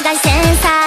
紫外线洒。